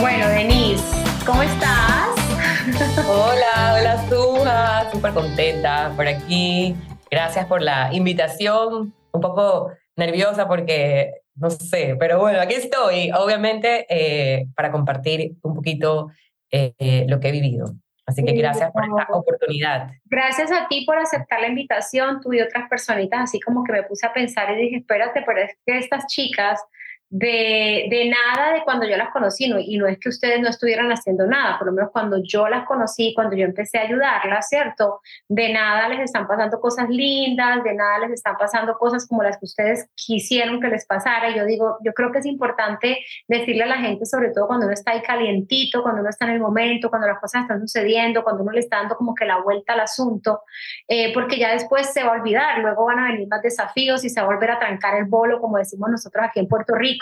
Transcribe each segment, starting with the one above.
Bueno, Denise, ¿cómo estás? Hola, hola Suja, súper contenta por aquí. Gracias por la invitación. Un poco nerviosa porque no sé, pero bueno, aquí estoy, obviamente, eh, para compartir un poquito eh, lo que he vivido. Así que gracias por esta oportunidad. Gracias a ti por aceptar la invitación, tú y otras personitas, así como que me puse a pensar y dije, espérate, pero es que estas chicas de, de, nada de cuando yo las conocí, no, y no es que ustedes no estuvieran haciendo nada, por lo menos cuando yo las conocí, cuando yo empecé a ayudarlas, ¿cierto? De nada les están pasando cosas lindas, de nada les están pasando cosas como las que ustedes quisieron que les pasara. Yo digo, yo creo que es importante decirle a la gente, sobre todo cuando uno está ahí calientito, cuando uno está en el momento, cuando las cosas están sucediendo, cuando uno le está dando como que la vuelta al asunto, eh, porque ya después se va a olvidar, luego van a venir más desafíos y se va a volver a trancar el bolo, como decimos nosotros aquí en Puerto Rico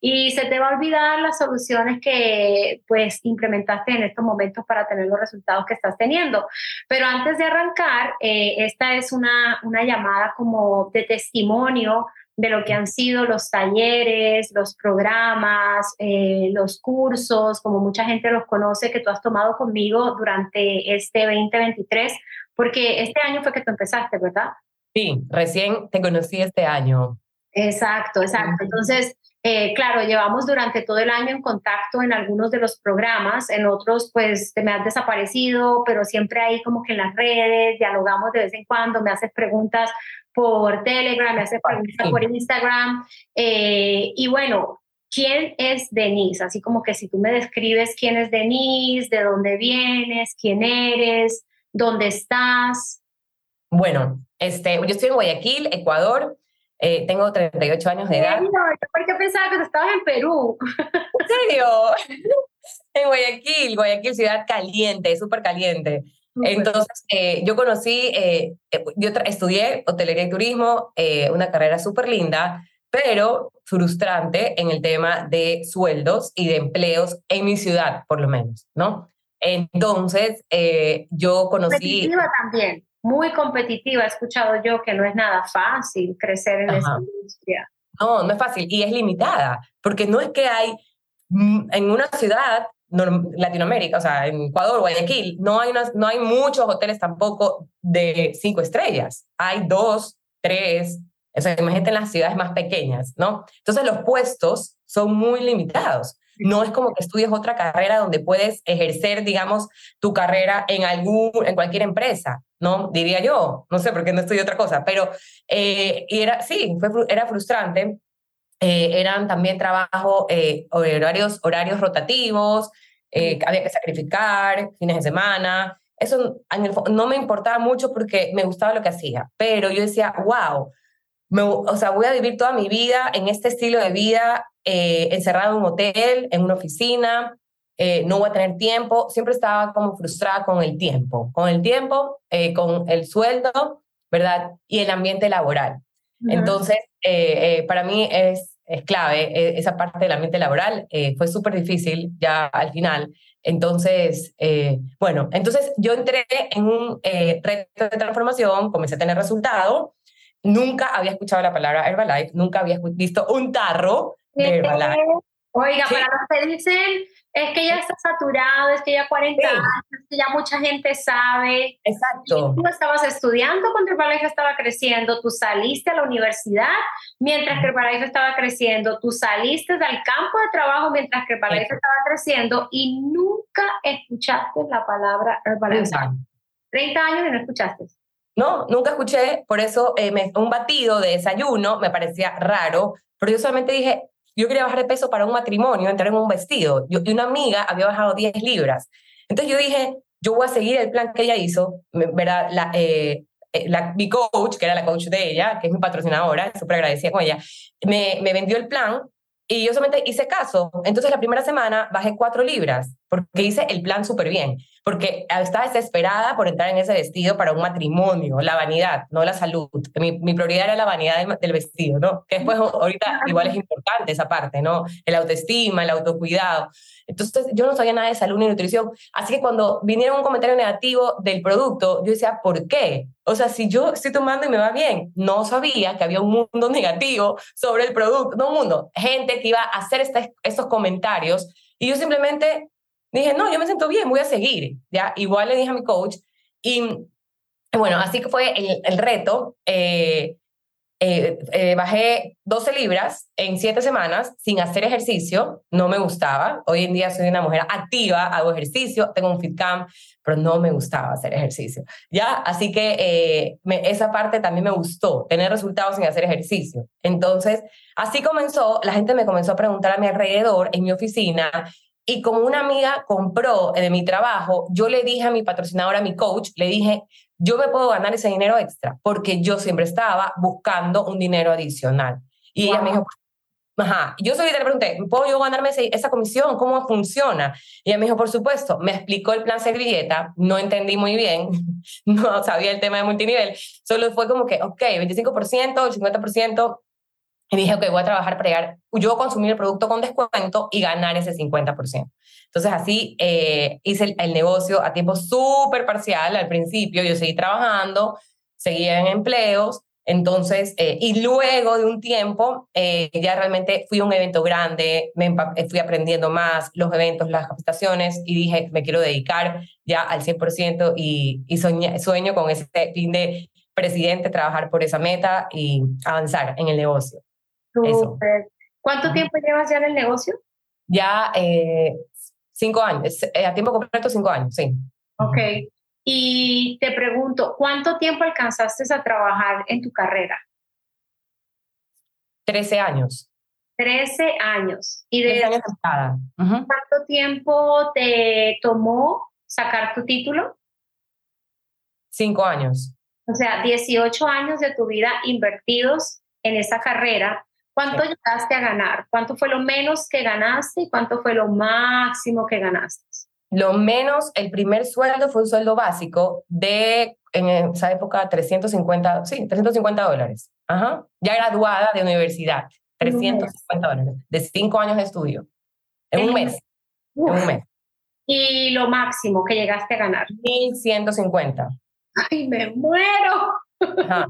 y se te va a olvidar las soluciones que pues implementaste en estos momentos para tener los resultados que estás teniendo. Pero antes de arrancar, eh, esta es una, una llamada como de testimonio de lo que han sido los talleres, los programas, eh, los cursos, como mucha gente los conoce, que tú has tomado conmigo durante este 2023, porque este año fue que tú empezaste, ¿verdad? Sí, recién te conocí este año. Exacto, exacto. Entonces, eh, claro, llevamos durante todo el año en contacto en algunos de los programas, en otros pues te me has desaparecido, pero siempre ahí como que en las redes, dialogamos de vez en cuando, me haces preguntas por Telegram, me haces preguntas por Instagram. Eh, y bueno, ¿quién es Denise? Así como que si tú me describes quién es Denise, de dónde vienes, quién eres, dónde estás. Bueno, este, yo estoy en Guayaquil, Ecuador. Eh, tengo 38 años de edad. ¿Por qué pensaba que estabas en Perú? ¿En serio? en Guayaquil, Guayaquil, ciudad caliente, súper caliente. Entonces, eh, yo conocí, eh, yo estudié hotelería y turismo, una carrera súper linda, pero frustrante en el tema de sueldos y de empleos en mi ciudad, por lo menos, ¿no? Entonces, yo conocí... también muy competitiva. He escuchado yo que no es nada fácil crecer en esta industria. No, no es fácil y es limitada, porque no es que hay mm, en una ciudad, Latinoamérica, o sea, en Ecuador, Guayaquil, no hay, no hay muchos hoteles tampoco de cinco estrellas. Hay dos, tres, o sea, imagínate en las ciudades más pequeñas, ¿no? Entonces los puestos son muy limitados. No es como que estudies otra carrera donde puedes ejercer, digamos, tu carrera en, algún, en cualquier empresa, ¿no? Diría yo, no sé por qué no estudié otra cosa, pero eh, era, sí, fue, era frustrante. Eh, eran también trabajo, eh, horarios, horarios rotativos, había que sacrificar fines de semana. Eso no me importaba mucho porque me gustaba lo que hacía, pero yo decía, wow, o sea, voy a vivir toda mi vida en este estilo de vida, eh, encerrado en un hotel, en una oficina, eh, no voy a tener tiempo. Siempre estaba como frustrada con el tiempo, con el tiempo, eh, con el sueldo, ¿verdad? Y el ambiente laboral. Entonces, para mí es, es clave esa parte del ambiente laboral. fue súper difícil ya al final. Entonces, bueno, entonces yo entré en un reto de transformación, comencé a tener resultado Nunca había escuchado la palabra Herbalife, nunca había visto un tarro de Herbalife. Oiga, para los que dicen, es que ya está saturado, es que ya 40 años, es que ya mucha gente sabe. Exacto. tú estabas estudiando cuando Herbalife estaba creciendo, tú saliste a la universidad mientras que Herbalife estaba creciendo, tú saliste del campo de trabajo mientras que Herbalife estaba creciendo y nunca escuchaste la palabra Herbalife. 30 años y no escuchaste. No, nunca escuché, por eso eh, un batido de desayuno me parecía raro, pero yo solamente dije, yo quería bajar de peso para un matrimonio, entrar en un vestido. Yo, y una amiga había bajado 10 libras. Entonces yo dije, yo voy a seguir el plan que ella hizo, ¿verdad? La, eh, eh, mi coach, que era la coach de ella, que es mi patrocinadora, súper agradecida con ella, me, me vendió el plan y yo solamente hice caso. Entonces la primera semana bajé cuatro libras porque hice el plan súper bien, porque estaba desesperada por entrar en ese vestido para un matrimonio, la vanidad, no la salud. Mi, mi prioridad era la vanidad del, vestido, ¿no? Que después ahorita igual es importante esa parte, ¿no? El autoestima, el autocuidado. Entonces yo no sabía nada de salud ni nutrición, así que cuando vinieron un comentario negativo del producto, yo decía, ¿por qué? O sea, si yo estoy tomando y me va bien, no sabía que había un mundo negativo sobre el producto, no un mundo, gente que iba a hacer estos comentarios Y yo simplemente dije, no, yo me siento bien, voy a seguir, ¿ya? Igual le dije a mi coach y bueno, así que fue el, el reto. Eh, eh, eh, bajé 12 libras en 7 semanas sin hacer ejercicio, no me gustaba. Hoy en día soy una mujer activa, hago ejercicio, tengo un fit camp, pero no me gustaba hacer ejercicio. Ya, así que eh, esa parte también me gustó, tener resultados sin hacer ejercicio. Entonces, así comenzó, la gente me comenzó a preguntar a mi alrededor, en mi oficina, y como una amiga compró de mi trabajo, yo le dije a mi patrocinadora, a mi coach, le dije, yo me puedo ganar ese dinero extra, porque yo siempre estaba buscando un dinero adicional. Y ella me dijo, ajá, yo soy, le pregunté, ¿puedo yo ganarme esa comisión? ¿Cómo funciona? Y ella me dijo, por supuesto, me explicó el plan servilleta, no entendí muy bien, no sabía el tema de multinivel, solo fue como que, ok, 25%, el 50%, y dije, ok, voy a trabajar para llegar, yo consumir el producto con descuento y ganar ese 50%. Entonces así eh, hice el, negocio a tiempo súper parcial. Al principio, yo seguí trabajando, seguía en empleos, entonces, eh, y luego de un tiempo, eh, ya realmente fui a un evento grande, me fui aprendiendo más los eventos, las capacitaciones y dije, me quiero dedicar ya al 100% y, y sueño con ese fin de presidente, trabajar por esa meta y avanzar en el negocio. ¿Cuánto tiempo llevas ya en el negocio? Ya Cinco años, eh, a tiempo completo cinco años, sí. Ok. Y te pregunto, ¿cuánto tiempo alcanzaste a trabajar en tu carrera? Trece años. Trece años. ¿Y de años cuánto tiempo te tomó sacar tu título? Cinco años. O sea, 18 años de tu vida invertidos en esa carrera ¿Cuánto llegaste a ganar? ¿Cuánto fue lo menos que ganaste y cuánto fue lo máximo que ganaste? Lo menos, el primer sueldo fue un sueldo básico de, en esa época, 350, sí, 350 dólares. Ajá. Ya graduada de universidad, 350 dólares, de cinco años de estudio, en un mes. En un mes. ¿Y lo máximo que llegaste a ganar? 1150. ¡Ay, me muero! Ajá.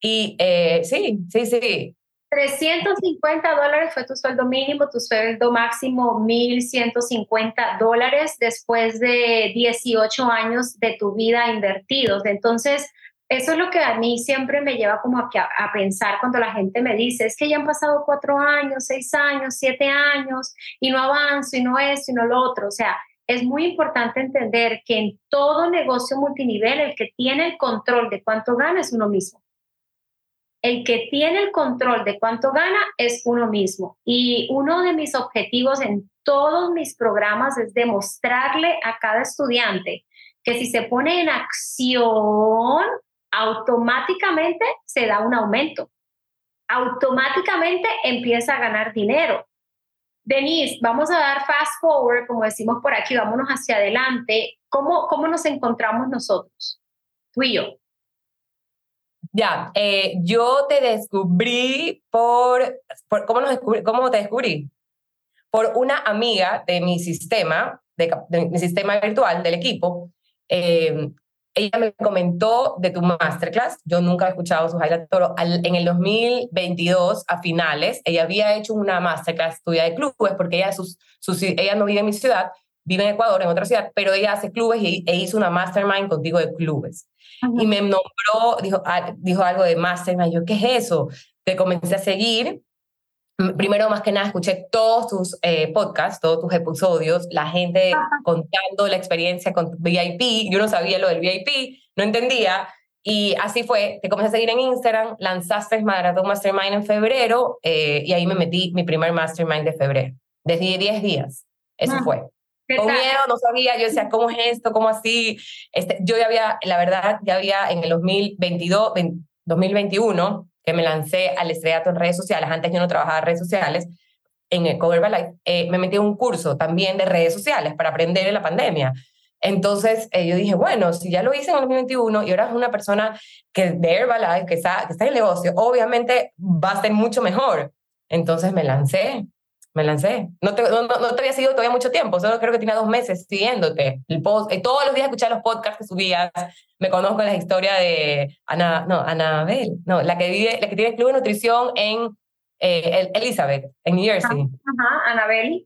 Y eh, sí, sí, sí. 350 dólares fue tu sueldo mínimo, tu sueldo máximo 1.150 dólares después de 18 años de tu vida invertidos. Entonces, eso es lo que a mí siempre me lleva como a, pensar cuando la gente me dice, es que ya han pasado cuatro años, seis años, siete años y no avanzo y no esto y no lo otro. O sea, es muy importante entender que en todo negocio multinivel el que tiene el control de cuánto gana es uno mismo el que tiene el control de cuánto gana es uno mismo. Y uno de mis objetivos en todos mis programas es demostrarle a cada estudiante que si se pone en acción, automáticamente se da un aumento. Automáticamente empieza a ganar dinero. Denise, vamos a dar fast forward, como decimos por aquí, vámonos hacia adelante. ¿Cómo, cómo nos encontramos nosotros, tú y yo? Ya, eh, yo te descubrí por, ¿cómo, nos descubrí, ¿cómo te descubrí? Por una amiga de mi sistema, de, mi sistema virtual, del equipo. Eh, ella me comentó de tu masterclass, yo nunca he escuchado su highlight, pero en el 2022, a finales, ella había hecho una masterclass tuya de clubes, porque ella, sus, ella no vive en mi ciudad, vive en Ecuador, en otra ciudad, pero ella hace clubes y, e hizo una mastermind contigo de clubes. Y me nombró, dijo, ah, dijo algo de mastermind. Yo, ¿qué es eso? Te comencé a seguir. Primero, más que nada, escuché todos tus eh, podcasts, todos tus episodios, la gente contando la experiencia con VIP. Yo no sabía lo del VIP, no entendía. Y así fue, te comencé a seguir en Instagram, lanzaste Maratón Mastermind en febrero eh, y ahí me metí mi primer Mastermind de febrero, desde 10 días. Eso fue con miedo, no sabía, yo decía, ¿cómo es esto? ¿Cómo así? Este, yo ya había, la verdad, ya había en el 2022, 2021, que me lancé al estrellato en redes sociales, antes yo no trabajaba en redes sociales, en el Cover Life, eh, me metí en un curso también de redes sociales para aprender en la pandemia. Entonces eh, yo dije, bueno, si ya lo hice en el 2021 y ahora es una persona que de Herbalife, que está, que está en el negocio, obviamente va a ser mucho mejor. Entonces me lancé me lancé. No te, no, no te había seguido todavía mucho tiempo, solo creo que tenía dos meses siguiéndote. El post, eh, todos los días escuchaba los podcasts que subías. Me conozco la historia de Ana, no, Anabel, no, la que vive, la que tiene club de nutrición en eh, Elizabeth, en New Jersey. Ajá, Anabel.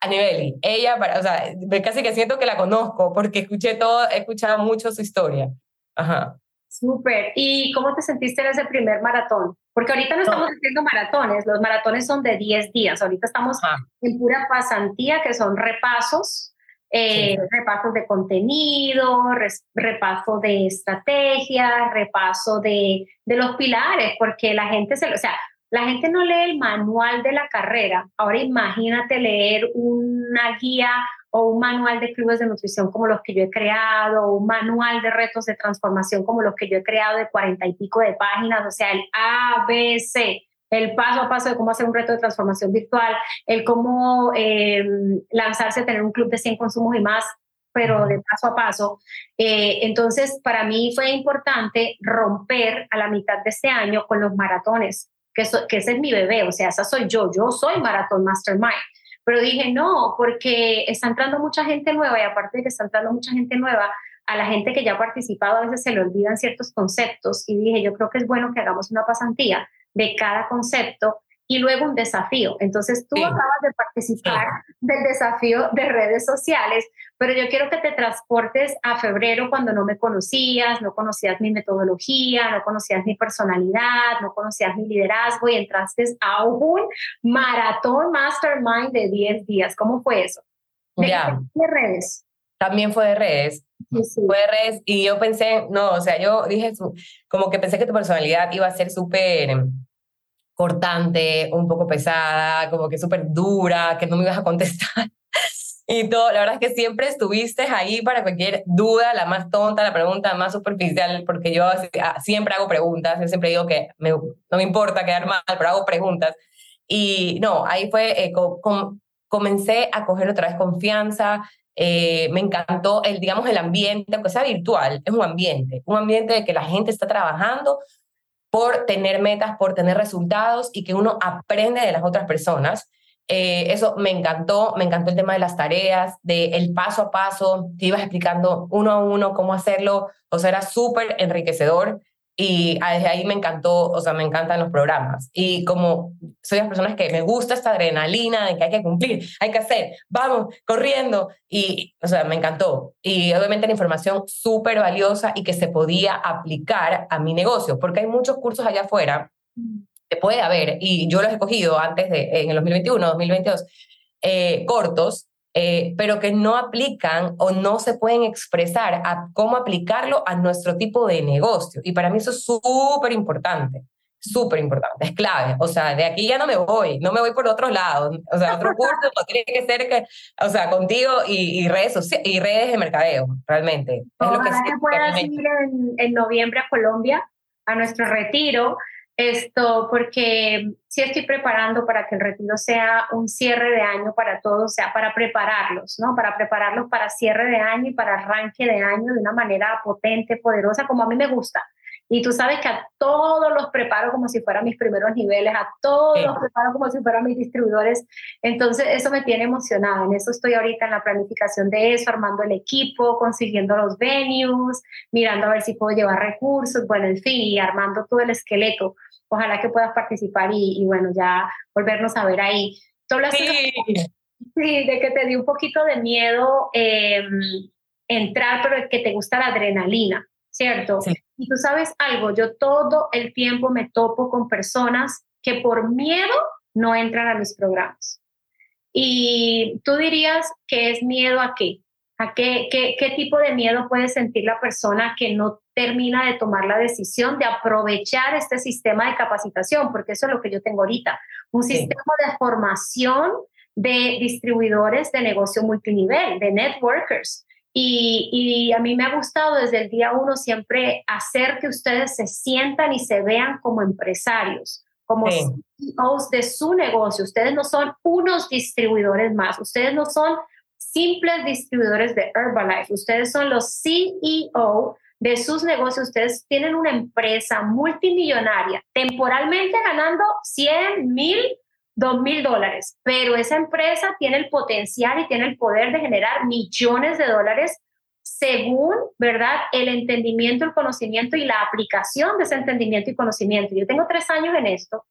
Anibeli, ella, o sea, casi que siento que la conozco porque escuché todo, he escuchado mucho su historia. Ajá. Súper. ¿Y cómo te sentiste en ese primer maratón? Porque ahorita no estamos haciendo maratones, los maratones son de 10 días, ahorita estamos en pura pasantía, que son repasos, eh, repasos de contenido, repaso de estrategia, repaso de, de, los pilares, porque la gente se, o sea, la gente no lee el manual de la carrera. Ahora imagínate leer una guía o un manual de clubes de nutrición como los que yo he creado, o un manual de retos de transformación como los que yo he creado de cuarenta y pico de páginas, o sea, el ABC, el paso a paso de cómo hacer un reto de transformación virtual, el cómo em, lanzarse a tener un club de 100 consumos y más, pero de paso a paso. Eh, entonces, para mí fue importante romper a la mitad de este año con los maratones, que, que ese es mi bebé, o sea, esa soy yo, yo soy Maratón Mastermind. Pero dije, no, porque está entrando mucha gente nueva y aparte de que está entrando mucha gente nueva, a la gente que ya ha participado a veces se le olvidan ciertos conceptos y dije, yo creo que es bueno que hagamos una pasantía de cada concepto y luego un desafío. Entonces tú acabas de participar del desafío de redes sociales, pero yo quiero que te transportes a febrero cuando no me conocías, no conocías mi metodología, no conocías mi personalidad, no conocías mi liderazgo y entraste a un maratón mastermind de 10 días. ¿Cómo fue eso? ¿De, de redes? También fue de redes. Fue de redes y yo pensé, no, o sea, yo dije, como que pensé que tu personalidad iba a ser súper cortante, un poco pesada, como que súper dura, que no me ibas a contestar. y todo, la verdad es que siempre estuviste ahí para cualquier duda, la más tonta, la pregunta más superficial, porque yo ah, siempre hago preguntas, yo siempre digo que no me importa quedar mal, pero hago preguntas. Y no, ahí fue, eh, comencé a coger otra vez confianza, eh, me encantó el, digamos, el ambiente, aunque sea virtual, es un ambiente, un ambiente de que la gente está trabajando por tener metas, por tener resultados y que uno aprende de las otras personas. Eh, eso me encantó, me encantó el tema de las tareas, de el paso a paso, te ibas explicando uno a uno cómo hacerlo, o sea, era súper enriquecedor y desde ahí me encantó, o sea, me encantan los programas. Y como soy las personas que me gusta esta adrenalina de que hay que cumplir, hay que hacer, vamos, corriendo. Y, o sea, me encantó. Y obviamente la información súper valiosa y que se podía aplicar a mi negocio, porque hay muchos cursos allá afuera que puede haber, y yo los he cogido antes de, en el 2021, 2022, eh, cortos, eh, pero que no aplican o no se pueden expresar a cómo aplicarlo a nuestro tipo de negocio. Y para mí eso es súper importante, súper importante, es clave. O sea, de aquí ya no me voy, no me voy por otro lado. O sea, otro curso tiene que ser que, o sea, contigo y, redes, y redes de mercadeo, realmente. Es lo que, que puedas ir en, en noviembre a Colombia a nuestro retiro esto porque sí estoy preparando para que el retiro sea un cierre de año para todos, o sea, para prepararlos, ¿no? Para prepararlos para cierre de año y para arranque de año de una manera potente, poderosa, como a mí me gusta. Y tú sabes que a todos los preparo como si fueran mis primeros niveles, a todos los preparo como si fueran mis distribuidores. Entonces, eso me tiene emocionada. En eso estoy ahorita en la planificación de eso, armando el equipo, consiguiendo los venues, mirando a ver si puedo llevar recursos, bueno, en fin, y armando todo el esqueleto. Ojalá que puedas participar y, bueno, ya volvernos a ver ahí. sí. sí, de que te dio un poquito de miedo em, entrar, pero que te gusta la adrenalina, ¿cierto? Sí. Y tú sabes algo, yo todo el tiempo me topo con personas que por miedo no entran a mis programas. Y tú dirías que es miedo a qué? ¿A qué, qué, qué tipo de miedo puede sentir la persona que no termina de tomar la decisión de aprovechar este sistema de capacitación? Porque eso es lo que yo tengo ahorita, un sistema de formación de distribuidores de negocio multinivel, de networkers, y, a mí me ha gustado desde el día uno siempre hacer que ustedes se sientan y se vean como empresarios, como CEOs de su negocio. Ustedes no son unos distribuidores más, ustedes no son simples distribuidores de Herbalife, ustedes son los CEO de sus negocios, ustedes tienen una empresa multimillonaria, temporalmente ganando 100 mil dos mil dólares, pero esa empresa tiene el potencial y tiene el poder de generar millones de dólares según, ¿verdad?, el entendimiento, el conocimiento y la aplicación de ese entendimiento y conocimiento. Yo tengo tres años en esto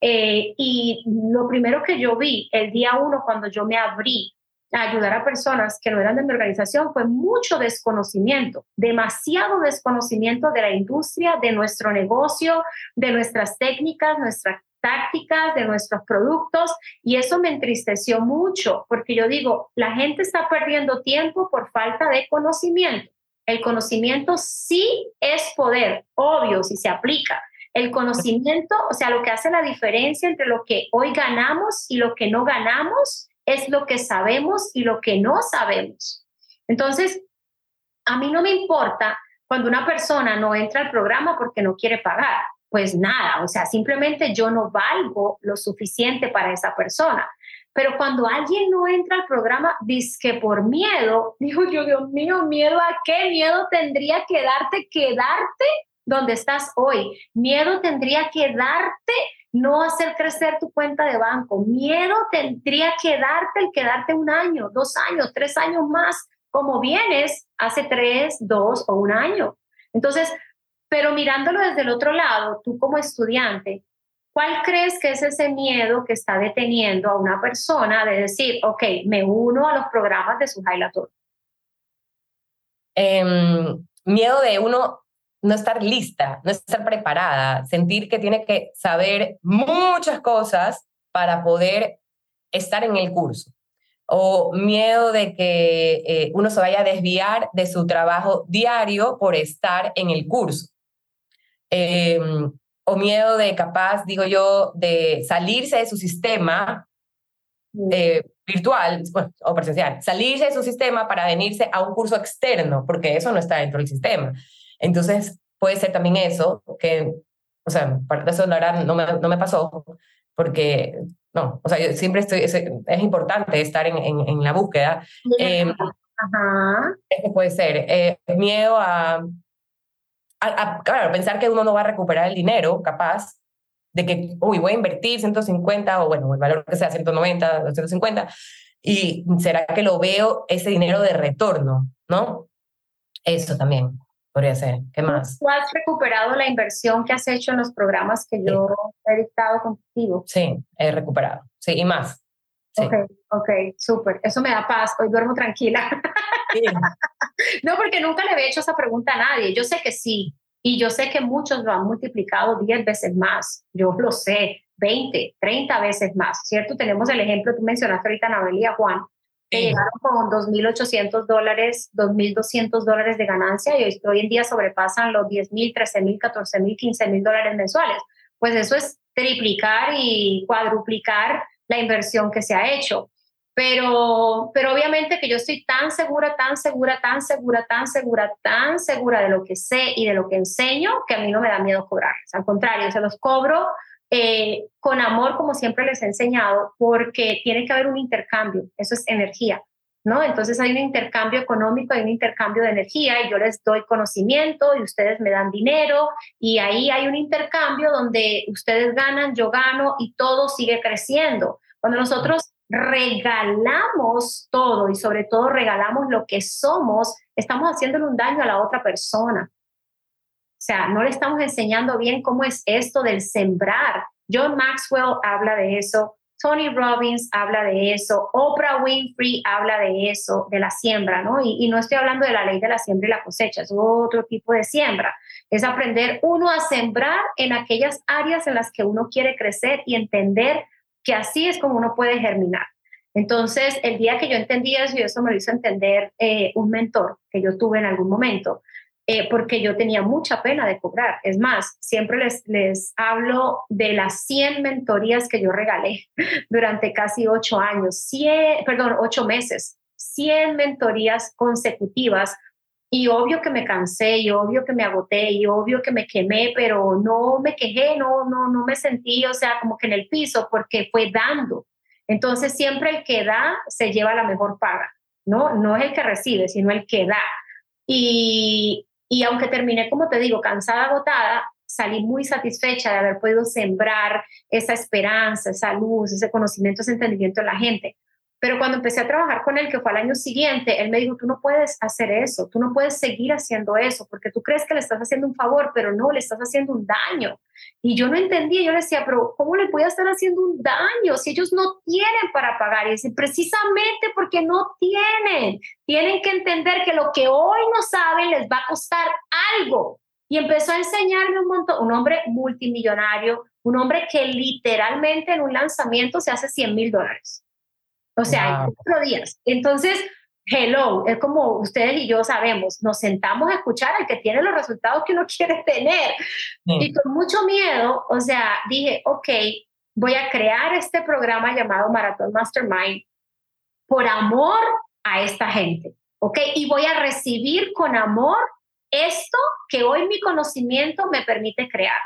eh, y lo primero que yo vi el día uno cuando yo me abrí a ayudar a personas que no eran de mi organización fue mucho desconocimiento, demasiado desconocimiento de la industria, de nuestro negocio, de nuestras técnicas, nuestras tácticas, de nuestros productos y eso me entristeció mucho porque yo digo, la gente está perdiendo tiempo por falta de conocimiento. El conocimiento sí es poder, obvio, si se aplica. El conocimiento, o sea, lo que hace la diferencia entre lo que hoy ganamos y lo que no ganamos es lo que sabemos y lo que no sabemos. Entonces, a mí no me importa cuando una persona no entra al programa porque no quiere pagar. Pues nada, o sea, simplemente yo no valgo lo suficiente para esa persona. Pero cuando alguien no entra al programa, dice que por miedo, digo yo, Dios mío, ¿miedo a qué? ¿Miedo tendría que darte quedarte donde estás hoy? ¿Miedo tendría que darte no hacer crecer tu cuenta de banco? ¿Miedo tendría que darte el quedarte un año, dos años, tres años más, como vienes hace tres, dos o un año? Entonces, pero mirándolo desde el otro lado, tú como estudiante, ¿Cuál crees que es ese miedo que está deteniendo a una persona de decir, ok, me uno a los programas de su? Em, miedo de uno no estar lista, no estar preparada, sentir que tiene que saber muchas cosas para poder estar en el curso. O miedo de que eh, uno se vaya a desviar de su trabajo diario por estar en el curso. Eh, o miedo de capaz, digo yo, de salirse de su sistema mm. eh, virtual o presencial, salirse de su sistema para venirse a un curso externo, porque eso no está dentro del sistema. Entonces, puede ser también eso, que, o sea, para eso la verdad no me, no me pasó, porque, no, o sea, yo siempre estoy, es, es importante estar en, en, la búsqueda. Eh, Ajá. puede ser eh, miedo a claro, pensar que uno no va a recuperar el dinero, capaz, de que, uy, voy a invertir 150 o bueno, el valor que sea 190, 250, y será que lo veo ese dinero de retorno, ¿no? Eso también podría ser. ¿Qué más? ¿Tú has recuperado la inversión que has hecho en los programas que yo he dictado contigo? Sí, he recuperado. Sí, y más. Ok, ok, súper. Eso me da paz. Hoy duermo tranquila. no, porque nunca le había hecho esa pregunta a nadie. Yo sé que sí. Y yo sé que muchos lo han multiplicado 10 veces más. Yo lo sé, 20, 30 veces más, ¿cierto? Tenemos el ejemplo, tú mencionaste ahorita a Anabel y a Juan, que llegaron con 2.800 dólares, 2.200 dólares de ganancia y hoy, hoy en día sobrepasan los 10.000, 13.000, 14.000, 15.000 dólares mensuales. Pues eso es triplicar y cuadruplicar la inversión que se ha hecho. Pero, pero obviamente que yo estoy tan segura, tan segura, tan segura, tan segura, tan segura de lo que sé y de lo que enseño que a mí no me da miedo cobrar. Al contrario, se los cobro eh, con amor, como siempre les he enseñado, porque tiene que haber un intercambio, eso es energía. ¿No? Entonces hay un intercambio económico, hay un intercambio de energía y yo les doy conocimiento y ustedes me dan dinero y ahí hay un intercambio donde ustedes ganan, yo gano y todo sigue creciendo. Cuando nosotros regalamos todo y sobre todo regalamos lo que somos, estamos haciéndole un daño a la otra persona. Sea, no le estamos enseñando bien cómo es esto del sembrar. John Maxwell habla de eso, Tony Robbins habla de eso, Oprah Winfrey habla de eso, de la siembra, ¿no? Y, y, no estoy hablando de la ley de la siembra y la cosecha, es otro tipo de siembra. Es aprender uno a sembrar en aquellas áreas en las que uno quiere crecer y entender que así es como uno puede germinar. Entonces, el día que yo entendí eso, y eso me lo hizo entender eh, un mentor que yo tuve en algún momento, eh, porque yo tenía mucha pena de cobrar. Es más, siempre les, les hablo de las 100 mentorías que yo regalé durante casi ocho años, 100, perdón, ocho meses, 100 mentorías consecutivas. Y obvio que me cansé, y obvio que me agoté, y obvio que me quemé, pero no me quejé, no, no, no me sentí, o sea, como que en el piso, porque fue dando. Entonces, siempre el que da se lleva la mejor paga, ¿no? No es el que recibe, sino el que da. Y, y aunque terminé, como te digo, cansada, agotada, salí muy satisfecha de haber podido sembrar esa esperanza, esa luz, ese conocimiento, ese entendimiento en la gente. Pero cuando empecé a trabajar con él, que fue al año siguiente, él me dijo, tú no puedes hacer eso, tú no puedes seguir haciendo eso, porque tú crees que le estás haciendo un favor, pero no, le estás haciendo un daño. Y yo no entendía, yo le decía, pero ¿cómo le voy a estar haciendo un daño si ellos no tienen para pagar? Y dice, precisamente porque no tienen, tienen que entender que lo que hoy no saben les va a costar algo. Y empezó a enseñarme un montón, un hombre multimillonario, un hombre que literalmente en un lanzamiento se hace 100 mil dólares. O sea, en cuatro días. Entonces, hello, es como ustedes y yo sabemos, nos sentamos a escuchar al que tiene los resultados que uno quiere tener. Y con mucho miedo, o sea, dije, ok, voy a crear este programa llamado Maratón Mastermind por amor a esta gente, ¿ok? Y voy a recibir con amor esto que hoy mi conocimiento me permite crear.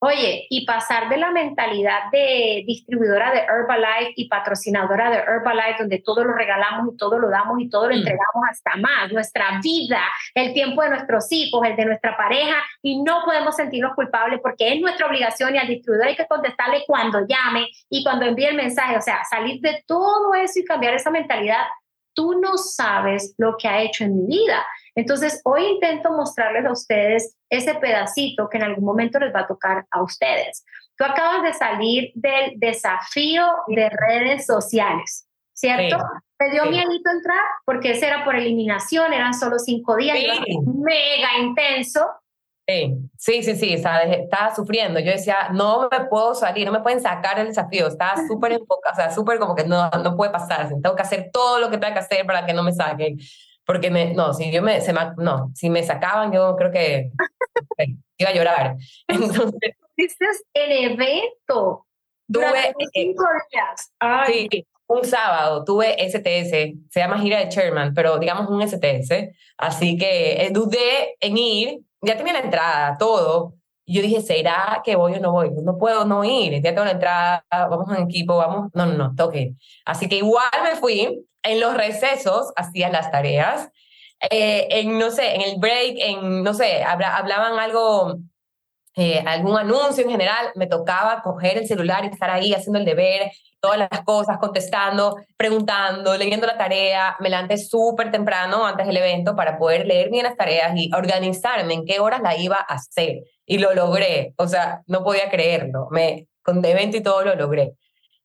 Oye, y pasar de la mentalidad de distribuidora de Herbalife y patrocinadora de Herbalife, donde todo lo regalamos y todo lo damos y todo lo mm. entregamos hasta más, nuestra vida, el tiempo de nuestros hijos, el de nuestra pareja, y no podemos sentirnos culpables porque es nuestra obligación y al distribuidor hay que contestarle cuando llame y cuando envíe el mensaje. O sea, salir de todo eso y cambiar esa mentalidad. Tú no sabes lo que ha hecho en mi vida. Entonces, hoy intento mostrarles a ustedes ese pedacito que en algún momento les va a tocar a ustedes. Tú acabas de salir del desafío de redes sociales, ¿cierto? ¿Te dio miedo entrar? Porque ese era por eliminación, eran solo cinco días, mega intenso. Sí, sí, sí, estaba, sufriendo. Yo decía, no me puedo salir, no me pueden sacar del desafío. Estaba súper enfocada, o sea, súper como que no, no puede pasar. Tengo que hacer todo lo que tengo que hacer para que no me saquen. Porque me, no, si yo me, se no, si me sacaban, yo creo que iba a llorar. Entonces. Es el evento. Tuve, cinco días. Sí, un sábado tuve STS, se llama gira de Chairman, pero digamos un STS. Así que eh, dudé en ir, ya tenía la entrada, todo. Y yo dije, ¿será que voy o no voy? No puedo no ir, ya tengo la entrada, vamos en equipo, vamos. No, no, no, toque. Así que igual me fui, en los recesos hacía las tareas, eh, en, no sé, en el break, en, no sé, hablaban algo, eh, algún anuncio en general, me tocaba coger el celular y estar ahí haciendo el deber, todas las cosas, contestando, preguntando, leyendo la tarea. Me levanté súper temprano antes del evento para poder leer bien las tareas y organizarme en qué horas la iba a hacer. Y lo logré, o sea, no podía creerlo. Me, con evento y todo lo logré.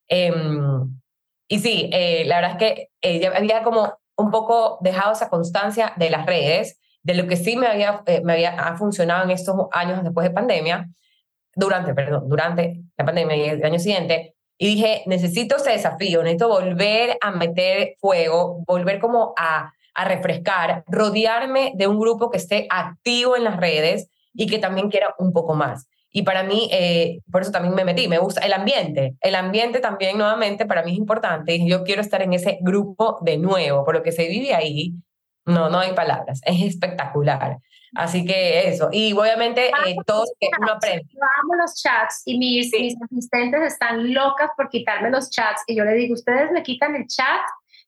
Em, y sí, eh, la verdad es que eh, ya había como un poco dejado esa constancia de las redes, de lo que sí me había, eh, me había ha funcionado en estos años después de pandemia, durante, perdón, durante la pandemia y el año siguiente, y dije, necesito ese desafío, necesito volver a meter fuego, volver como a, a refrescar, rodearme de un grupo que esté activo en las redes y que también quiera un poco más. Y para mí, eh, por eso también me metí, me gusta el ambiente. El ambiente también, nuevamente, para mí es importante y yo quiero estar en ese grupo de nuevo, por lo que se vive ahí, no, no hay palabras, es espectacular. Así que eso, y obviamente eh, todos que uno aprende. Yo amo los chats y mis, mis asistentes están locas por quitarme los chats y yo le digo, ustedes me quitan el chat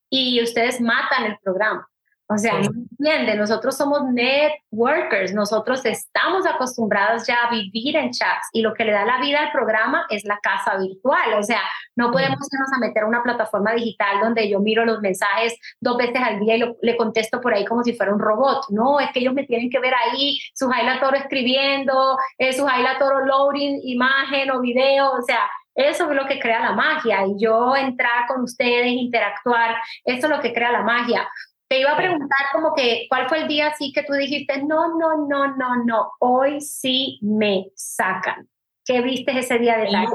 y ustedes matan el programa. O sea, no entiende, nosotros somos networkers, nosotros estamos acostumbrados ya a vivir en chats y lo que le da la vida al programa es la casa virtual. O sea, no podemos irnos a meter a una plataforma digital donde yo miro los mensajes dos veces al día y le contesto por ahí como si fuera un robot. No, es que ellos me tienen que ver ahí, su Toro escribiendo, eh, su Toro loading imagen o video, o sea, eso es lo que crea la magia y yo entrar con ustedes, interactuar, eso es lo que crea la magia. Te iba a preguntar como que, ¿cuál fue el día así que tú dijiste, no, no, no, no, no, hoy sí me sacan? ¿Qué viste ese día de el, el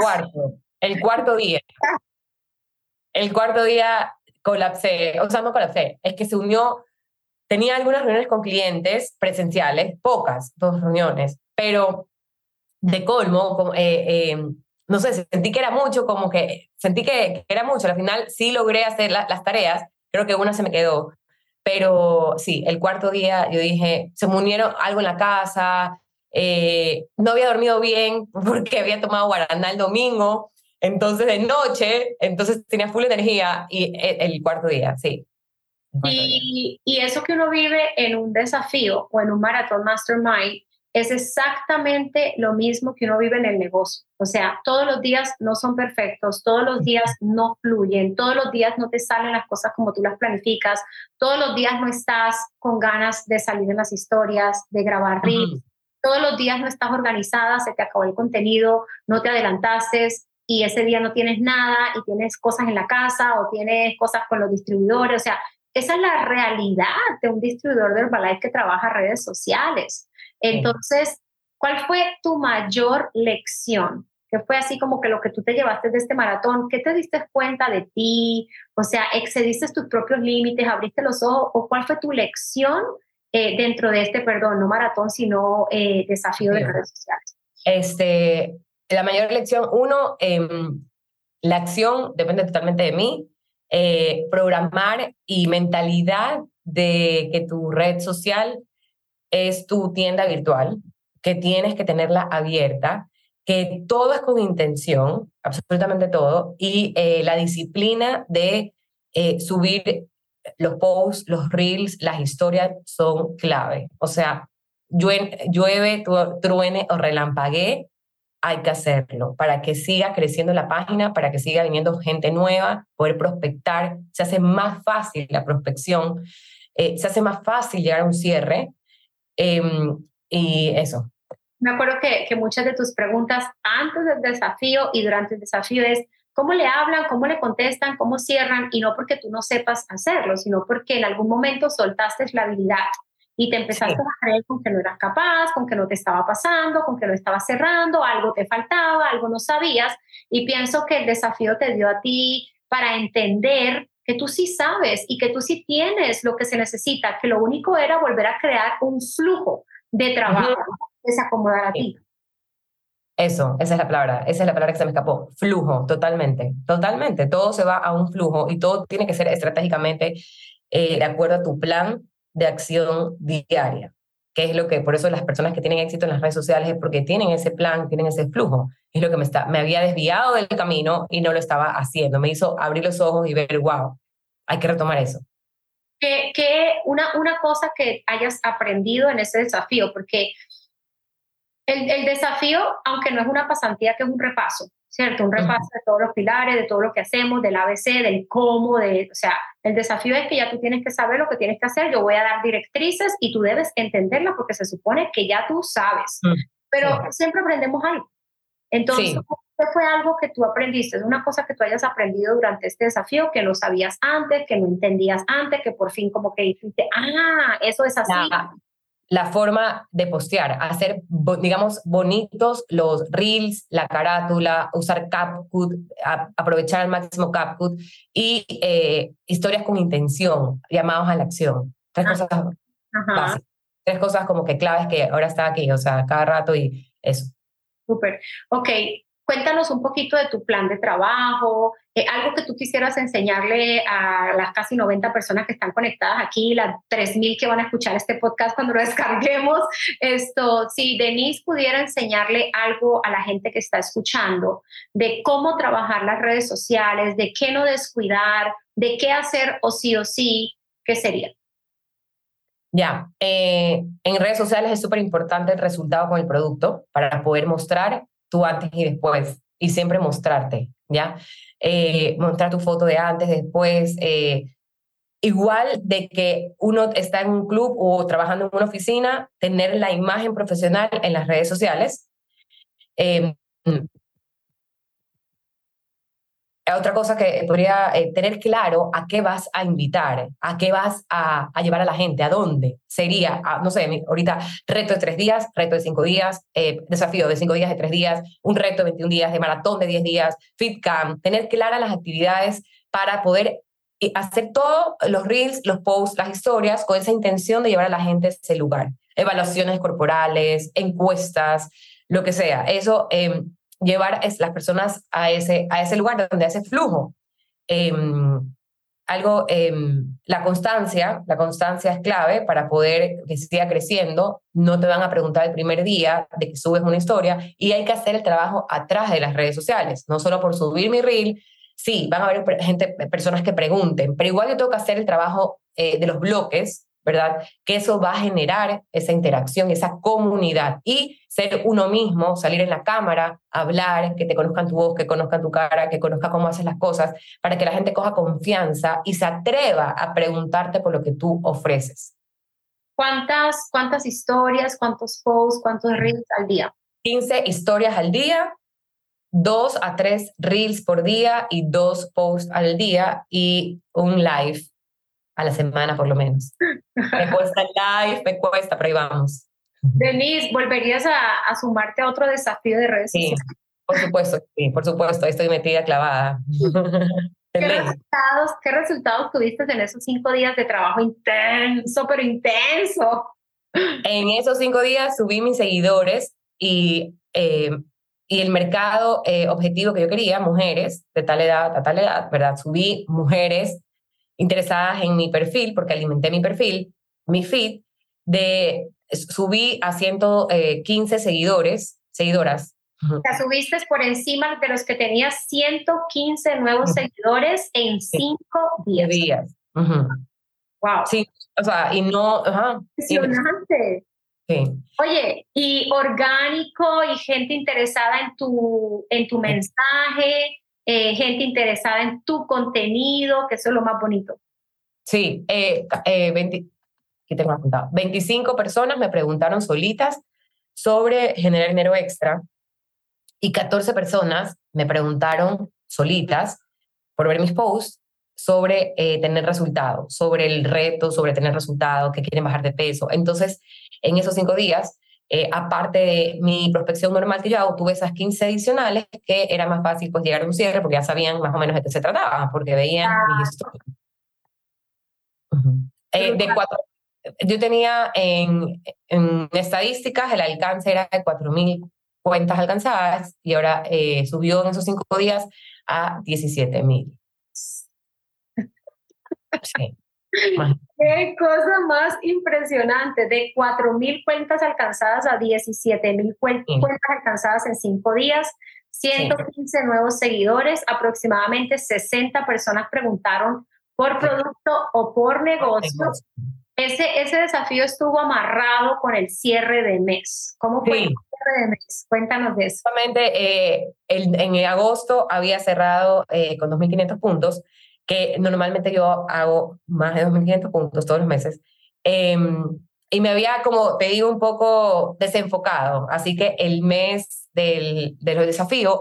cuarto, el cuarto día. El cuarto día colapsé, o sea, no colapsé, es que se unió, tenía algunas reuniones con clientes presenciales, pocas, dos reuniones, pero de colmo, eh, eh, no sé, sentí que era mucho, como que sentí que, era mucho, al final sí logré hacer las tareas, creo que una se me quedó. Pero sí, el cuarto día yo dije, se me unieron algo en la casa, eh, no había dormido bien porque había tomado guaraná el domingo, entonces de noche, entonces tenía full energía y e, el, cuarto día, sí. y, y, eso que uno vive en un desafío o en un maratón mastermind es exactamente lo mismo que uno vive en el negocio. O sea, todos los días no son perfectos, todos los días no fluyen, todos los días no te salen las cosas como tú las planificas, todos los días no estás con ganas de salir en las historias, de grabar reels, todos los días no estás organizada, se te acabó el contenido, no te adelantaste y ese día no tienes nada y tienes cosas en la casa o tienes cosas con los distribuidores. O sea, esa es la realidad de un distribuidor de Herbalife que trabaja redes sociales. Entonces, ¿cuál fue tu mayor lección? ¿Qué fue así como que lo que tú te llevaste de este maratón? ¿Qué te diste cuenta de ti? O sea, ¿excediste tus propios límites? ¿Abriste los ojos? ¿O cuál fue tu lección eh, dentro de este, perdón, no maratón, sino eh, desafío de redes sociales? Este, la mayor lección, uno, em, la acción depende totalmente de mí. Eh, programar y mentalidad de que tu red social es tu tienda virtual, que tienes que tenerla abierta, que todo es con intención, absolutamente todo, y eh, la disciplina de eh, subir los posts, los reels, las historias son clave. O sea, llueve, truene o relampaguee, hay que hacerlo para que siga creciendo la página, para que siga viniendo gente nueva, poder prospectar, se hace más fácil la prospección, eh, se hace más fácil llegar a un cierre Em, y eso. Me acuerdo que, que muchas de tus preguntas antes del desafío y durante el desafío es cómo le hablan, cómo le contestan, cómo cierran, y no porque tú no sepas hacerlo, sino porque en algún momento soltaste la habilidad y te empezaste a creer con que no eras capaz, con que no te estaba pasando, con que no estaba cerrando, algo te faltaba, algo no sabías, y pienso que el desafío te dio a ti para entender que tú sí sabes y que tú sí tienes lo que se necesita, que lo único era volver a crear un flujo de trabajo que se acomodara a ti. Eso, esa es la palabra, esa es la palabra que se me escapó. Flujo, totalmente, totalmente. Todo se va a un flujo y todo tiene que ser estratégicamente eh, de acuerdo a tu plan de acción diaria, que es lo que, por eso las personas que tienen éxito en las redes sociales es porque tienen ese plan, tienen ese flujo. Es lo que me, está, me había desviado del camino y no lo estaba haciendo. Me hizo abrir los ojos y ver, wow, hay que retomar eso. Que, una, una cosa que hayas aprendido en ese desafío, porque el, el, desafío, aunque no es una pasantía, que es un repaso, ¿cierto? Un repaso de todos los pilares, de todo lo que hacemos, del ABC, del cómo, de, o sea, el desafío es que ya tú tienes que saber lo que tienes que hacer, yo voy a dar directrices y tú debes entenderlas porque se supone que ya tú sabes, mm, pero siempre aprendemos algo. Entonces, ¿qué fue algo que tú aprendiste? Es una cosa que tú hayas aprendido durante este desafío que no sabías antes, que no entendías antes, que por fin como que dijiste, ah, eso es así la forma de postear, hacer, digamos, bonitos los reels, la carátula, usar CapCut, aprovechar al máximo CapCut y eh, historias con intención, llamados a la acción. Tres cosas básicas. Tres cosas como que claves que ahora está aquí, o sea, cada rato y eso. Súper. Ok, Cuéntanos un poquito de tu plan de trabajo, eh, algo que tú quisieras enseñarle a las casi 90 personas que están conectadas aquí, las 3.000 que van a escuchar este podcast cuando lo descarguemos. Esto, si Denise pudiera enseñarle algo a la gente que está escuchando de cómo trabajar las redes sociales, de qué no descuidar, de qué hacer o sí o sí, ¿qué sería? Ya, eh, en redes sociales es súper importante el resultado con el producto para poder mostrar tú antes y después, y siempre mostrarte, ¿ya? Eh, mostrar tu foto de antes, después, eh, igual de que uno está en un club o trabajando en una oficina, tener la imagen profesional en las redes sociales. Eh, otra cosa que podría eh, tener claro a qué vas a invitar, a qué vas a, llevar a la gente, a dónde sería, no sé, ahorita reto de tres días, reto de cinco días, eh, desafío de cinco días, de tres días, un reto de 21 días, de maratón de 10 días, FitCamp, tener claras las actividades para poder eh, hacer todos los reels, los posts, las historias con esa intención de llevar a la gente a ese lugar. Evaluaciones corporales, encuestas, lo que sea. Eso em, llevar a las personas a ese, a ese lugar donde hace flujo. Em, algo, em, la constancia, la constancia es clave para poder que siga creciendo. No te van a preguntar el primer día de que subes una historia y hay que hacer el trabajo atrás de las redes sociales, no solo por subir mi reel. Sí, van a haber gente, personas que pregunten, pero igual yo tengo que hacer el trabajo eh, de los bloques ¿verdad? Que eso va a generar esa interacción, esa comunidad y ser uno mismo, salir en la cámara, hablar, que te conozcan tu voz, que conozcan tu cara, que conozcan cómo haces las cosas, para que la gente coja confianza y se atreva a preguntarte por lo que tú ofreces. ¿Cuántas, cuántas historias, cuántos posts, cuántos reels al día? 15 historias al día, dos a tres reels por día y dos posts al día y un live a la semana por lo menos. Me cuesta el live, me cuesta, pero ahí vamos. Denise, ¿volverías a, sumarte a otro desafío de redes sí, Por supuesto, sí, por supuesto, estoy metida clavada. ¿Qué resultados, ¿Qué resultados tuviste en esos cinco días de trabajo intenso, pero intenso? En esos cinco días subí mis seguidores y, eh, y el mercado eh, objetivo que yo quería, mujeres de tal edad a tal edad, ¿verdad? Subí mujeres interesadas en mi perfil, porque alimenté mi perfil, mi feed, de, subí a 115 seguidores, seguidoras. O sea, subiste por encima de los que tenías 115 nuevos seguidores en cinco días. días. Wow. Sí, o sea, y no... Impresionante. Sí. Oye, y orgánico y gente interesada en tu, en tu mensaje, eh, gente interesada en tu contenido, que eso es lo más bonito. Sí, eh, eh tengo apuntado. 25 personas me preguntaron solitas sobre generar dinero extra y 14 personas me preguntaron solitas por ver mis posts sobre eh, tener resultados, sobre el reto, sobre tener resultados, que quieren bajar de peso. Entonces, en esos cinco días, eh, aparte de mi prospección normal que yo hago, tuve esas 15 adicionales que era más fácil pues, llegar a un cierre porque ya sabían más o menos de qué se trataba, porque veían mi historia. Eh, de cuatro, yo tenía en, en, estadísticas el alcance era de 4.000 cuentas alcanzadas y ahora eh, subió en esos cinco días a 17.000. Sí. Qué cosa más impresionante, de 4.000 cuentas alcanzadas a 17.000 cuentas alcanzadas en cinco días, 115 nuevos seguidores, aproximadamente 60 personas preguntaron por producto o por negocio. Ese, ese desafío estuvo amarrado con el cierre de mes. ¿Cómo fue el cierre de mes? Cuéntanos de eso. Eh, en agosto había cerrado eh, con 2.500 puntos que normalmente yo hago más de 2.500 puntos todos los meses. Em, y me había, como te digo, un poco desenfocado. Así que el mes del, de los desafíos,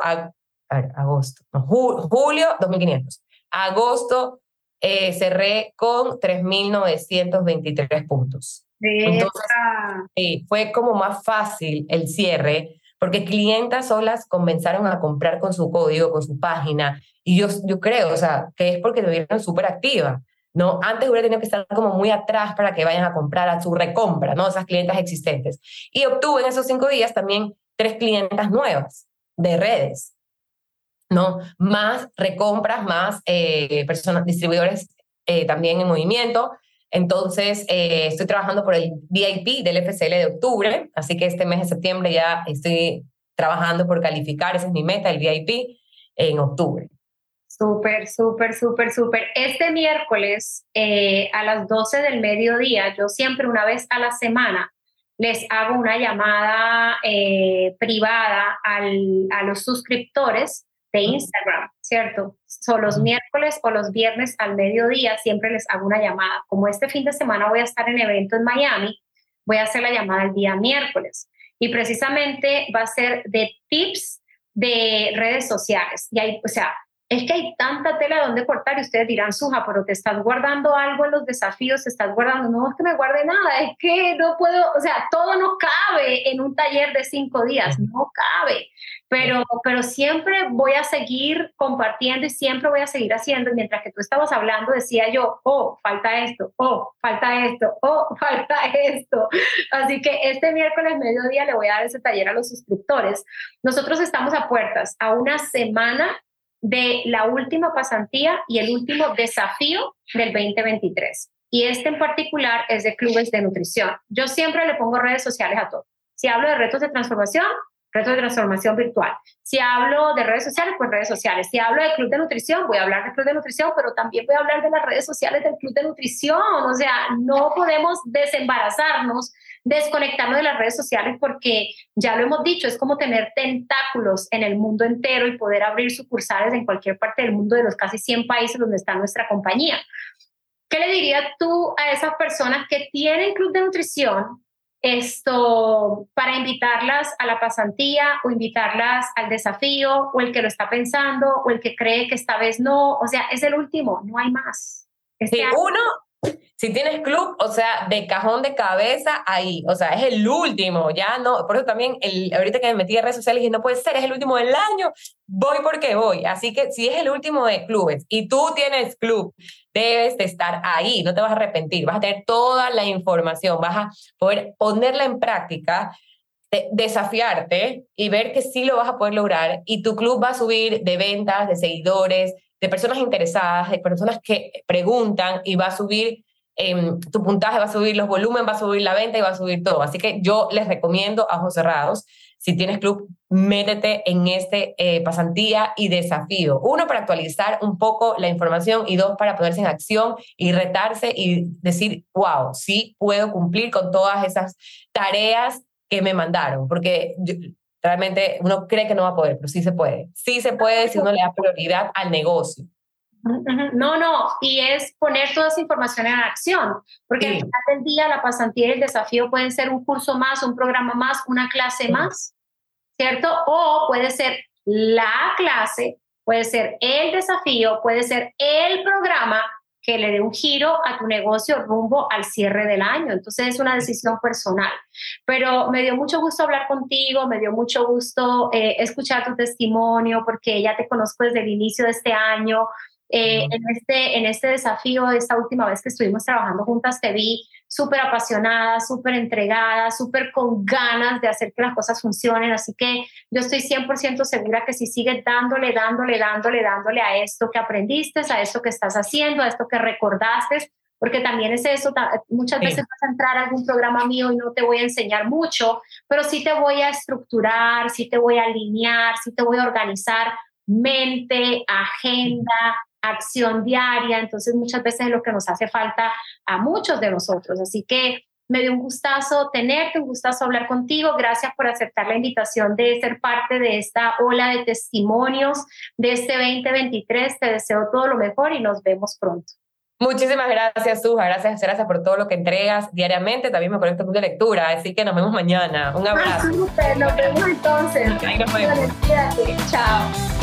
agosto, julio, 2.500. Agosto eh, cerré con 3.923 puntos. Entonces, fue como más fácil el cierre porque clientas solas comenzaron a comprar con su código, con su página, y yo, yo creo, o sea, que es porque tuvieron súper activa, ¿no? Antes hubiera tenido que estar como muy atrás para que vayan a comprar a su recompra, ¿no? Esas clientas existentes. Y obtuve en esos cinco días también tres clientas nuevas de redes, ¿no? Más recompras, más eh, personas, distribuidores eh, también en movimiento, entonces, eh, estoy trabajando por el VIP del FCL de octubre, así que este mes de septiembre ya estoy trabajando por calificar, esa es mi meta, el VIP, en octubre. Súper, súper, súper, súper. Este miércoles eh, a las 12 del mediodía, yo siempre una vez a la semana les hago una llamada eh, privada al, a los suscriptores de Instagram, ¿cierto? Son los miércoles o los viernes al mediodía, siempre les hago una llamada. Como este fin de semana voy a estar en evento en Miami, voy a hacer la llamada el día miércoles. Y precisamente va a ser de tips de redes sociales. Y ahí, o sea, es que hay tanta tela donde cortar y ustedes dirán, Suja, pero te estás guardando algo en los desafíos, te estás guardando, no es que me guarde nada, es que no puedo, o sea, todo no cabe en un taller de cinco días, no cabe, pero, pero siempre voy a seguir compartiendo y siempre voy a seguir haciendo, mientras que tú estabas hablando decía yo, oh, falta esto, oh, falta esto, oh, falta esto. Así que este miércoles mediodía le voy a dar ese taller a los suscriptores. Nosotros estamos a puertas, a una semana de la última pasantía y el último desafío del 2023. Y este en particular es de clubes de nutrición. Yo siempre le pongo redes sociales a todo. Si hablo de retos de transformación, retos de transformación virtual. Si hablo de redes sociales, pues redes sociales. Si hablo de club de nutrición, voy a hablar del club de nutrición, pero también voy a hablar de las redes sociales del club de nutrición. O sea, no podemos desembarazarnos, desconectarnos de las redes sociales porque ya lo hemos dicho, es como tener tentáculos en el mundo entero y poder abrir sucursales en cualquier parte del mundo de los casi 100 países donde está nuestra compañía. ¿Qué le dirías tú a esas personas que tienen club de nutrición, esto para invitarlas a la pasantía o invitarlas al desafío o el que lo está pensando o el que cree que esta vez no, o sea, es el último, no hay más. Este uno, si tienes club, o sea, de cajón de cabeza ahí, o sea, es el último, ya no, por eso también el, ahorita que me metí en redes sociales y no puede ser, es el último del año, voy porque voy, así que si es el último de clubes y tú tienes club, debes de estar ahí, no te vas a arrepentir, vas a tener toda la información, vas a poder ponerla en práctica desafiarte y ver que sí lo vas a poder lograr y tu club va a subir de ventas, de seguidores, de personas interesadas, de personas que preguntan y va a subir Em, tu puntaje va a subir, los volúmenes va a subir la venta y va a subir todo. Así que yo les recomiendo a ojos cerrados, si tienes club, métete en este eh, pasantía y desafío. Uno, para actualizar un poco la información y dos, para ponerse en acción y retarse y decir, wow, sí puedo cumplir con todas esas tareas que me mandaron, porque realmente uno cree que no va a poder, pero sí se puede. Sí se puede si uno le da prioridad al negocio. No, no, y es poner toda esa información en acción, porque al final del día la pasantía y el desafío pueden ser un curso más, un programa más, una clase más, ¿cierto? O puede ser la clase, puede ser el desafío, puede ser el programa que le dé un giro a tu negocio rumbo al cierre del año. Entonces es una decisión personal. Pero me dio mucho gusto hablar contigo, me dio mucho gusto eh, escuchar tu testimonio, porque ya te conozco desde el inicio de este año. Eh, en, este, en este desafío, esta última vez que estuvimos trabajando juntas, te vi súper apasionada, súper entregada, súper con ganas de hacer que las cosas funcionen. Así que yo estoy 100% segura que si sigues dándole, dándole, dándole, dándole a esto que aprendiste, a esto que estás haciendo, a esto que recordaste, porque también es eso, muchas veces vas a entrar a algún programa mío y no te voy a enseñar mucho, pero sí te voy a estructurar, sí te voy a alinear, sí te voy a organizar mente, agenda, acción diaria, entonces muchas veces es lo que nos hace falta a muchos de nosotros. Así que me dio un gustazo tenerte, un gustazo hablar contigo. Gracias por aceptar la invitación de ser parte de esta ola de testimonios de este 2023. Te deseo todo lo mejor y nos vemos pronto. Muchísimas gracias, Suja. Gracias, gracias por todo lo que entregas diariamente. También me conecto con de lectura, así que nos vemos mañana. Un ah, abrazo. nos vemos entonces. Ahí nos vemos. Chao.